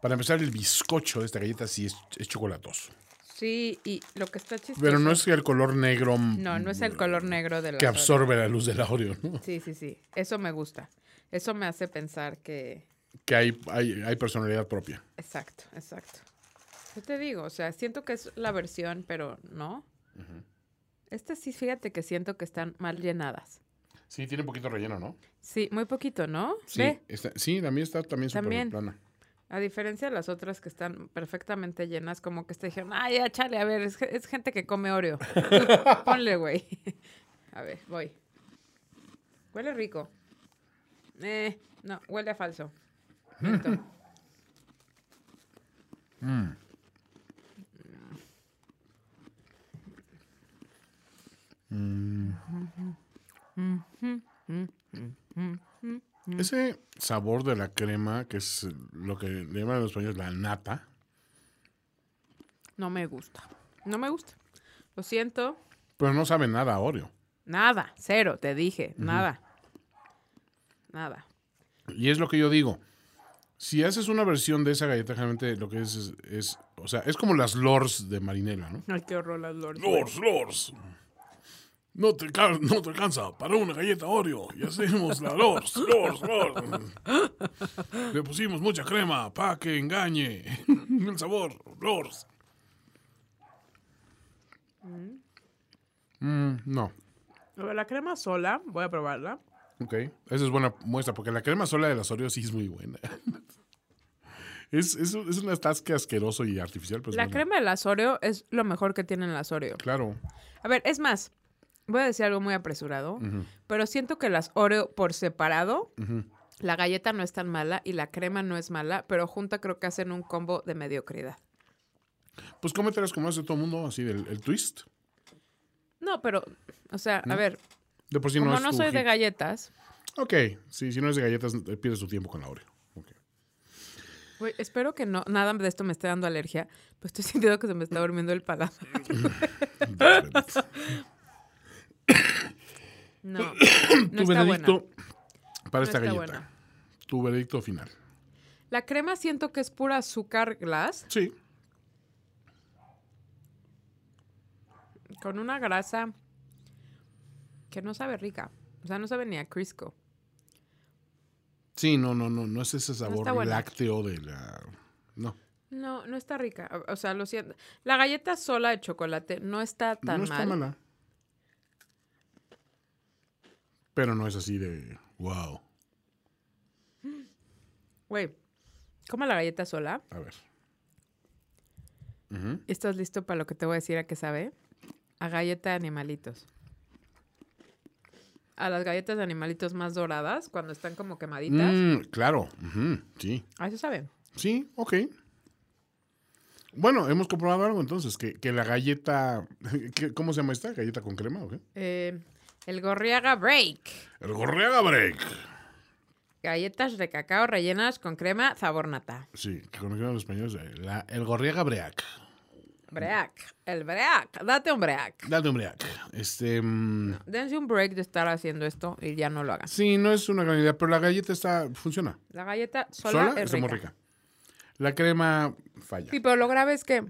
Para empezar, el bizcocho de esta galleta sí es, es chocolatoso. Sí, y lo que está chistoso. Pero no es el color negro No, no es el color negro de la que Oreo. absorbe la luz del Oreo, ¿no? Sí, sí, sí. Eso me gusta. Eso me hace pensar que. Que hay, hay, hay personalidad propia. Exacto, exacto. Yo te digo, o sea, siento que es la versión, pero no. Estas sí, fíjate que siento que están mal llenadas. Sí, tiene poquito relleno, ¿no? Sí, muy poquito, ¿no? Sí, está, sí también está también súper También. plana. a diferencia de las otras que están perfectamente llenas, como que te dijeron, ay, ya, chale, a ver, es, es gente que come Oreo. Ponle, güey. a ver, voy. Huele rico. Eh, no, huele a falso. Ese sabor de la crema, que es lo que le llaman los españoles la nata, No me gusta. No me gusta. Lo siento. pero no sabe nada a Oreo. Nada, cero, te dije, nada. Nada. Y es lo que yo digo. Si haces una versión de esa galleta, generalmente lo que es, es, es- o sea, es como las Lors de Marinela, ¿no? Ay, qué horror las Lords. Lors, Lors. No te, no te alcanza para una galleta Oreo. Y hacemos la Lors, Lors, Lors. Le pusimos mucha crema para que engañe el sabor. Lors. Mm, no. Pero La crema sola, voy a probarla. Ok. Esa es buena muestra, porque la crema sola de las Oreo sí es muy buena. Es, es, un- es un atasque asqueroso y artificial. La crema de las Oreo es lo mejor que tienen las Oreo. Claro. A ver, es más, voy a decir algo muy apresurado, pero siento que las Oreo por separado, la galleta no es tan mala y la crema no es mala, pero junta creo que hacen un combo de mediocridad. Pues cómetelas como hace todo el mundo, así del el twist. No, pero, o sea, a ver, De por sí como no es no tu soy de galletas, Ok, sí, si no es de galletas, eh, pierdes tu tiempo con la Oreo. Ok. güey, espero que no, nada de esto me esté dando alergia, pero estoy sintiendo que se me está durmiendo el paladar. No, no tu está buena. veredicto para No esta galleta. buena. Tu veredicto final. La crema siento que es pura azúcar glass Sí. con una grasa que no sabe rica. O sea, no sabe ni a Crisco. Sí, no, no, no, no es ese sabor está lácteo de la. No, No, no está rica. O sea, lo siento. La galleta sola de chocolate no está tan no está mal. mala. Pero no es así de. Wow. Güey, come la galleta sola. A ver. ¿Estás listo para lo que te voy a decir a qué sabe? A galleta de animalitos. A las galletas de animalitos más doradas, cuando están como quemaditas. Mm, claro, ujú, sí. A eso sabe. Sí, ok. Bueno, hemos comprobado algo entonces, que, que la galleta. ¿qué- ¿Cómo se llama esta? ¿Galleta con crema o qué? Eh, el Gorriaga Break. El Gorriaga Break. Galletas de cacao rellenas con crema sabor nata. Sí, que españoles. eh, la- el Gorriaga Break. Break. El break. Date un break. Date un break. Este. mm, Dense un break de estar haciendo esto y ya no lo hagan. sí, no es una gran idea, pero la galleta está. funciona. La galleta sola, Sola, es rica. muy rica. La crema falla. Sí, pero lo grave es que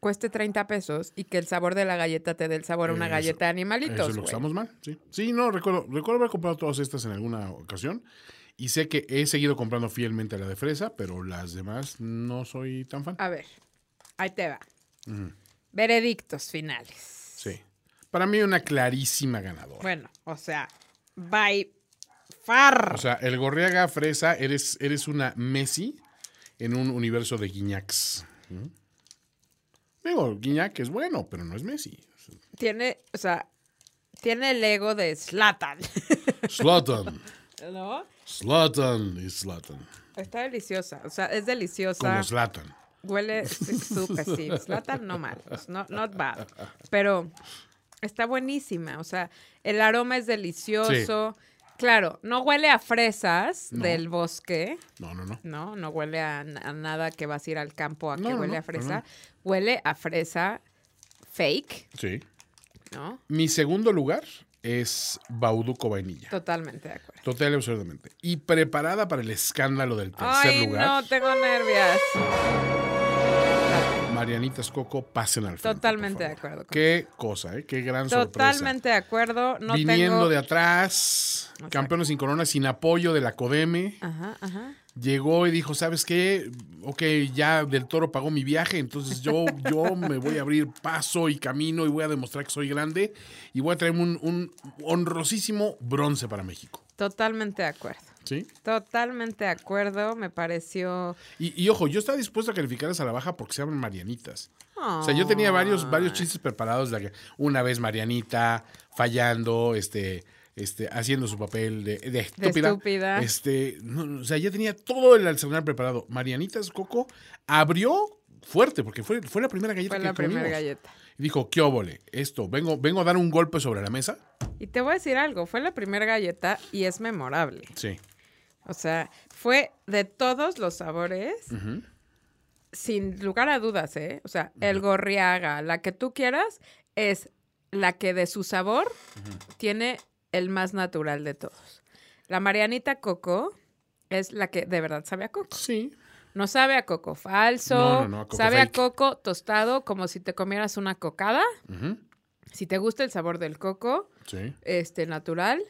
cueste 30 pesos y que el sabor de la galleta te dé el sabor a una Eso- galleta de Eso animalitos. es lo estamos mal, sí. Sí, no, recuerdo, recuerdo haber comprado todas estas en alguna ocasión. Y sé que he seguido comprando fielmente la de fresa, pero las demás no soy tan fan. A ver, ahí te va. Veredictos finales. Sí. Para mí una clarísima ganadora. Bueno, o sea, by far. O sea, el Gorriaga Fresa, eres, eres una Messi en un universo de Guiñacs. ¿Mm? Digo, Guiñac es bueno, pero no es Messi. tiene, o sea, tiene el ego de Slatan. Zlatan. ¿No? Zlatan y Zlatan. Está deliciosa. O sea, es deliciosa. Como Zlatan. Huele súper, sí. Slatan no mal. No, not bad. Pero está buenísima. O sea, el aroma es delicioso. Claro, no huele a fresas No. del bosque. No, no, no. No, no huele a, a nada que vas a ir al campo a No, que huele no, a fresa. Huele a fresa fake, Sí. ¿no? Mi segundo lugar es Bauduco Vainilla. Totalmente de acuerdo. Total y absolutamente. Y preparada para el escándalo del tercer Ay, lugar, no, tengo nervios. Marianitas Coco pasen al frente. Totalmente de acuerdo Qué cosa, ¿eh? Qué gran sorpresa. Totalmente de acuerdo. No Viniendo tengo... de atrás, Exacto. campeones sin corona, sin apoyo de la Codeme. Ajá, ajá. Llegó y dijo, ¿sabes qué? Ok, ya Del Toro pagó mi viaje, entonces yo, yo me voy a abrir paso y camino y voy a demostrar que soy grande y voy a traerme un, un honrosísimo bronce para México. Totalmente de acuerdo. ¿Sí? Totalmente de acuerdo. Me pareció... Y, y ojo, yo estaba dispuesto a calificarlas a la baja porque se llaman Marianitas. O sea, yo tenía varios, varios chistes preparados de una vez Marianita fallando, este, este, haciendo su papel de, de estúpida. estúpida. Este, no, o sea, ya tenía todo el arsenal preparado. Marianitas Coco abrió fuerte porque fue, fue la primera galleta Fue que la primera comimos. galleta. Y dijo, ¿qué óvole? Esto, vengo, vengo a dar un golpe sobre la mesa. Y te voy a decir algo. Fue la primera galleta y es memorable. Sí. O sea, fue de todos los sabores, sin lugar a dudas, ¿eh? O sea, el gorriaga, la que tú quieras, es la que de su sabor tiene el más natural de todos. La Marianita Coco es la que de verdad sabe a coco. Sí. No sabe a coco falso, No, no, no, a coco sabe fake. a coco tostado como si te comieras una cocada. Si te gusta el sabor del coco, Sí. este natural,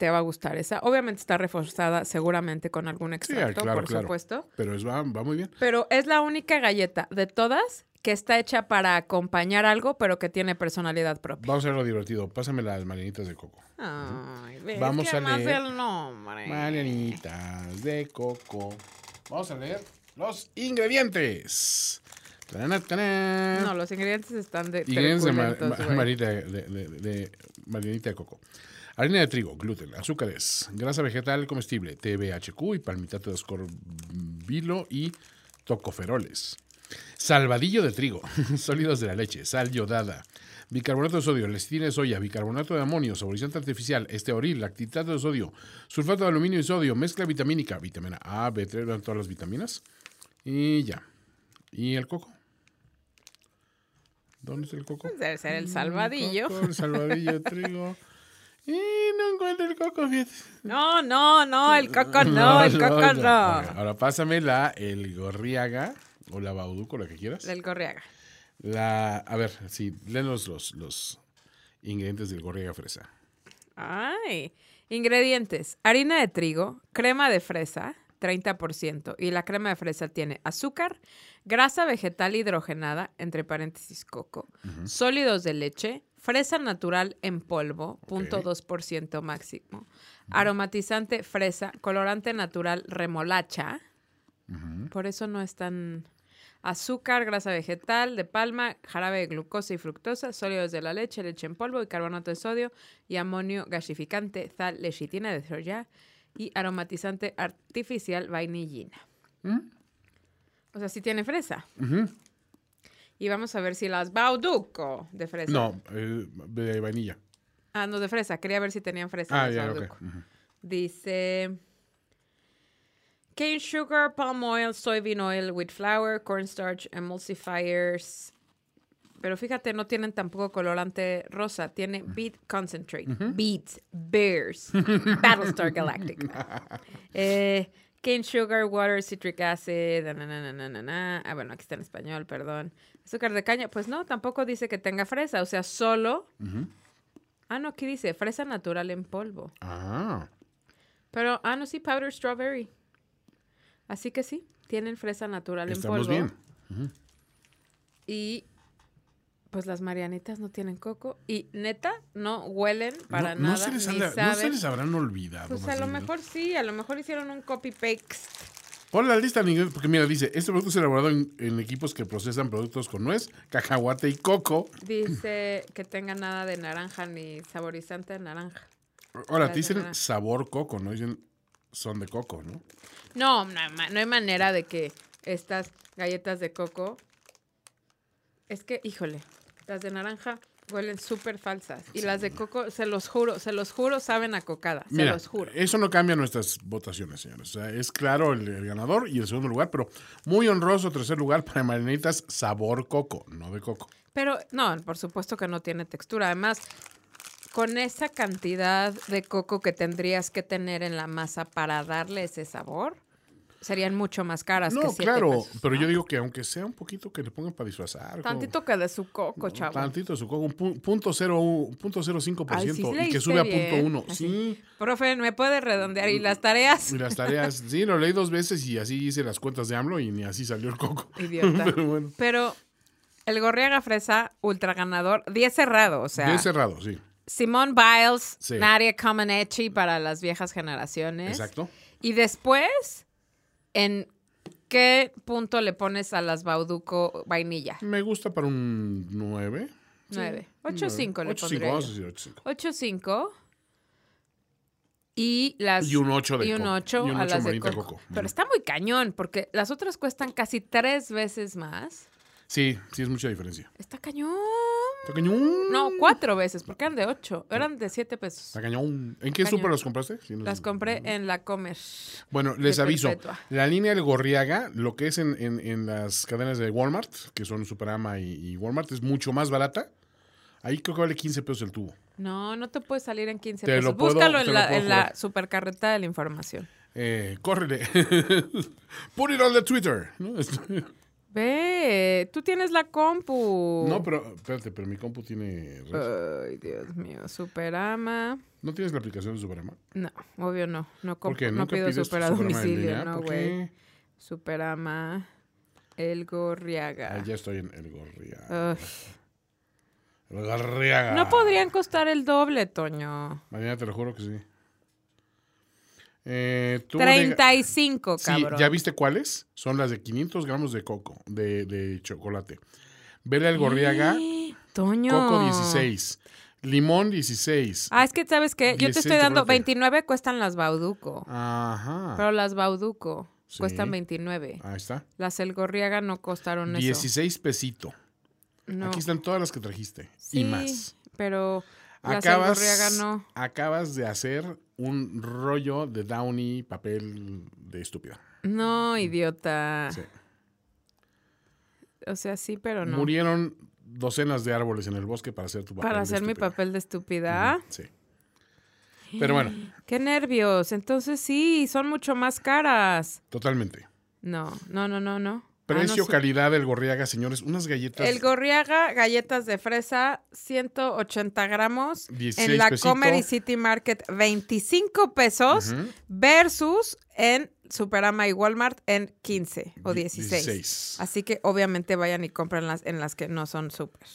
te va a gustar esa. Obviamente está reforzada seguramente con algún Sí, extracto, claro, por claro. supuesto. Pero es, va, va muy bien. Pero es la única galleta de todas que está hecha para acompañar algo, pero que tiene personalidad propia. Vamos a hacer algo divertido. Pásame las Marianitas de Coco. Ay, ves Vamos que a más leer. el nombre. Marianitas de Coco. Vamos a leer Los ingredientes. Tarán. No, los ingredientes están de Ingredientes de, ma- truculentos, ma- güey. Marianita de, de- de- de- Marianita de coco. Harina de trigo, gluten, azúcares, grasa vegetal comestible, TBHQ y palmitato de ascorbilo y tocoferoles. Salvadillo de trigo, sólidos de la leche, sal yodada, bicarbonato de sodio, lecitina de soya, bicarbonato de amonio, saborizante artificial, esteoril, lactitato de sodio, sulfato de aluminio y sodio, mezcla vitamínica, vitamina A, B3, van todas las vitaminas. Y ya. ¿Y el coco? ¿Dónde está el coco? Debe ser el salvadillo. Coco, el salvadillo de trigo. Y no encuentro el coco. No, no, no, el coco no, el coco no. Ahora pásame la el gorriaga o la bauduco, la que quieras. Del Corriaga. La, a ver, sí, léenos los, los ingredientes del gorriaga fresa. Ay. Ingredientes: harina de trigo, crema de fresa, 30%. Y la crema de fresa tiene azúcar, grasa vegetal hidrogenada, entre paréntesis coco, sólidos de leche, fresa natural en polvo, 0.2% máximo, aromatizante fresa, colorante natural remolacha. Por eso no es tan azúcar, grasa vegetal de palma, jarabe de glucosa y fructosa, sólidos de la leche, leche en polvo y carbonato de sodio y amonio gasificante, sal, lecitina de soya y aromatizante artificial vainillina. O sea, sí tiene fresa. Y vamos a ver si las Bauduco de fresa. No, eh, de vainilla. Ah, no, de fresa. Quería ver si tenían fresa. Ah, ya, ok. Bauduco. Ujú. Dice cane sugar, palm oil, soybean oil, wheat flour, cornstarch, emulsifiers. Pero fíjate, no tienen tampoco colorante rosa. Tiene beet concentrate. Beets, bears, Battlestar Galactica. Eh, cane sugar, water, citric acid. na. Ah, bueno, aquí está en español, perdón. Azúcar de caña. Pues no, tampoco dice que tenga fresa. O sea, solo. Ah, no, aquí dice fresa natural en polvo. Ah, Pero, ah, no, sí, powder strawberry. Así que sí, tienen fresa natural estamos en polvo. bien. Y pues las marianitas no tienen coco. Y neta, no huelen para no, no nada. se les ni han- no se les habrán olvidado. Pues a lo mejor sí, a lo mejor hicieron un copy paste. Pon la lista en inglés, porque mira, dice, este producto es elaborado en, en equipos que procesan productos con nuez, cacahuate y coco. Dice que tenga nada de naranja ni saborizante de naranja. Ahora, te dicen sabor coco, no dicen son de coco, ¿no? No, no, no hay manera de que estas galletas de coco. Es que, híjole, las de naranja huelen súper falsas. Y las de coco, se los juro, se los juro, saben a cocada. Se Mira, los juro. eso no cambia nuestras votaciones, señores. O sea, es claro el, el ganador y el segundo lugar, pero muy honroso tercer lugar para Marianitas sabor coco, no de coco. Pero no, por supuesto que no tiene textura. Además, con esa cantidad de coco que tendrías que tener en la masa para darle ese sabor, serían mucho más caras que No, siete claro, pesos, pero ¿no? yo digo que aunque sea un poquito que le pongan para disfrazar. como- Tantito que de su coco, no, chavo. Tantito de su coco, un pu- punto cero, un- punto cero cinco por Ay, sí ciento y que sube a punto uno. Así. Sí, Profe, ¿me puede redondear? ¿Y las tareas? y las tareas, sí, lo leí dos veces y así hice las cuentas de AMLO y ni así salió el coco. Idiota. Pero bueno, Pero el Gorriaga Fresa, ultra ganador, 10 cerrado, o sea, bien cerrado, sí. Simone Biles, Sí. Nadia Comaneci para las viejas generaciones. Exacto. Y después, ¿en qué punto le pones a las Bauduco vainilla? Me gusta para un 9. 9. 8.5 le pondría vamos a yo. decir 8.5. 8.5. Y las... Y un 8 de y un coco. ocho Y un a ocho las de coco. coco. Pero está muy cañón, porque las otras cuestan casi tres veces más. Sí, sí es mucha diferencia. Está cañón. Está cañón. No, cuatro veces, porque eran de ocho. Eran de siete pesos. Está cañón. ¿En qué súper las compraste? No Las sé. compré en la Comer. Bueno, les aviso. Perpetua. La línea del Gorriaga, lo que es en, en- en las cadenas de Walmart, que son Superama y, y Walmart, es mucho más barata. Ahí creo que vale 15 pesos el tubo. No, no te puedes salir en 15 Te pesos. lo puedo- Búscalo te en la, en la supercarreta de la información. Eh, córrele. Put it on the Twitter. Ve, tú tienes la compu. No, pero espérate, pero mi compu tiene. red. Ay, Dios mío. Superama. ¿No tienes la aplicación de Superama? No, obvio no. No, ¿Por qué? no ¿Nunca pido super a domicilio, no, ¿Por güey. Superama. El Gorriaga. Ah, ya estoy en el Gorriaga. El Gorriaga. No podrían costar el doble, Toño. Mañana te lo juro que sí. Eh, tubo de- 35, Sí, cabrón. ¿ya viste cuáles? Son las de 500 gramos de coco, de, de chocolate. Verde Algorriaga, Toño. coco 16. Limón 16. Ah, es que, ¿sabes qué? Yo te 16 estoy dando chocolate. 29 cuestan las Bauduco. Ajá. Pero las Bauduco Sí. cuestan 29. Ahí está. Las El Gorriaga no costaron eso. 16 pesito. No. Aquí están todas las que trajiste. sí, Y más. pero Acabas, Gorriaga no. acabas de hacer un rollo de Downy papel de estúpida. No, idiota. Sí. O sea, sí, pero no. Murieron docenas de árboles en el bosque para hacer tu papel. Para de hacer mi papel de estúpida. Sí. Pero bueno, Qué nervios. Entonces sí, son mucho más caras. totalmente. No, no, no, no, no. Ah, Precio, no, calidad del Gorriaga, señores. Unas galletas. El Gorriaga, galletas de fresa, 180 gramos. 16 en la pesito. Comer y City Market, 25 pesos. Versus en Superama y Walmart en 15 o Die- 16. 16. Así que obviamente vayan y compren las en las que no son super.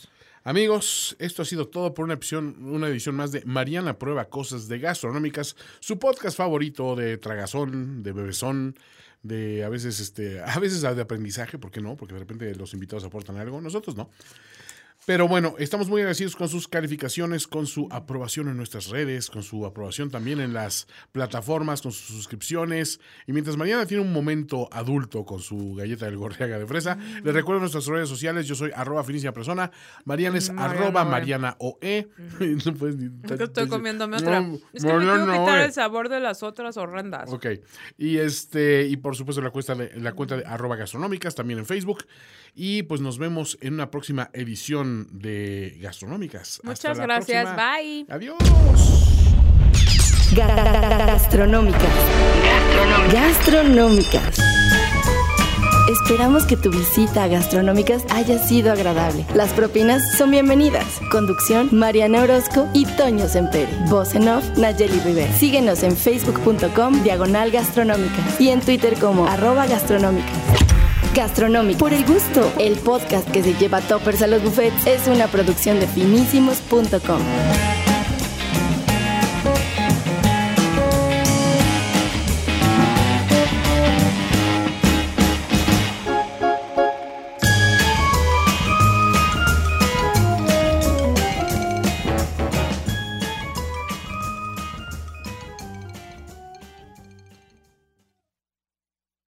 Amigos, esto ha sido todo por una edición, una edición más de Mariana Prueba Cosas de Gastronómicas, su podcast favorito de tragazón, de bebezón, de a veces este, a veces de aprendizaje, ¿por qué no? Porque de repente los invitados aportan algo, nosotros no. Pero bueno, estamos muy agradecidos con sus calificaciones, con su aprobación en nuestras redes, con su aprobación también en las plataformas, con sus suscripciones. Y mientras Mariana tiene un momento adulto con su galleta del Gorriaga de fresa, les recuerdo nuestras redes sociales. Yo soy arroba finísima persona. Mariana es Mariana arroba Oe. Mariana OE. No puedes ni- que estoy comiéndome otra. No, es que me quiero Mariana quitar Oe. el sabor de las otras horrendas. Ok. Y este, y por supuesto la cuenta de, la cuenta de arroba gastronómicas también en Facebook. Y pues nos vemos en una próxima edición de Gastronómicas. Muchas gracias. Bye. Adiós. Ga- ga- ga- Gastronómicas. Gastronómicas. Esperamos que tu visita a Gastronómicas haya sido agradable. Las propinas son bienvenidas. Conducción, Mariana Orozco y Toño Sempere. Voz en off, Nayeli Rivera. Síguenos en facebook.com, diagonal gastronómicas. Y en Twitter como arroba gastronómicas. Gastronómica. Por el gusto, el podcast que se lleva toppers a los buffets es una producción de finísimos.com.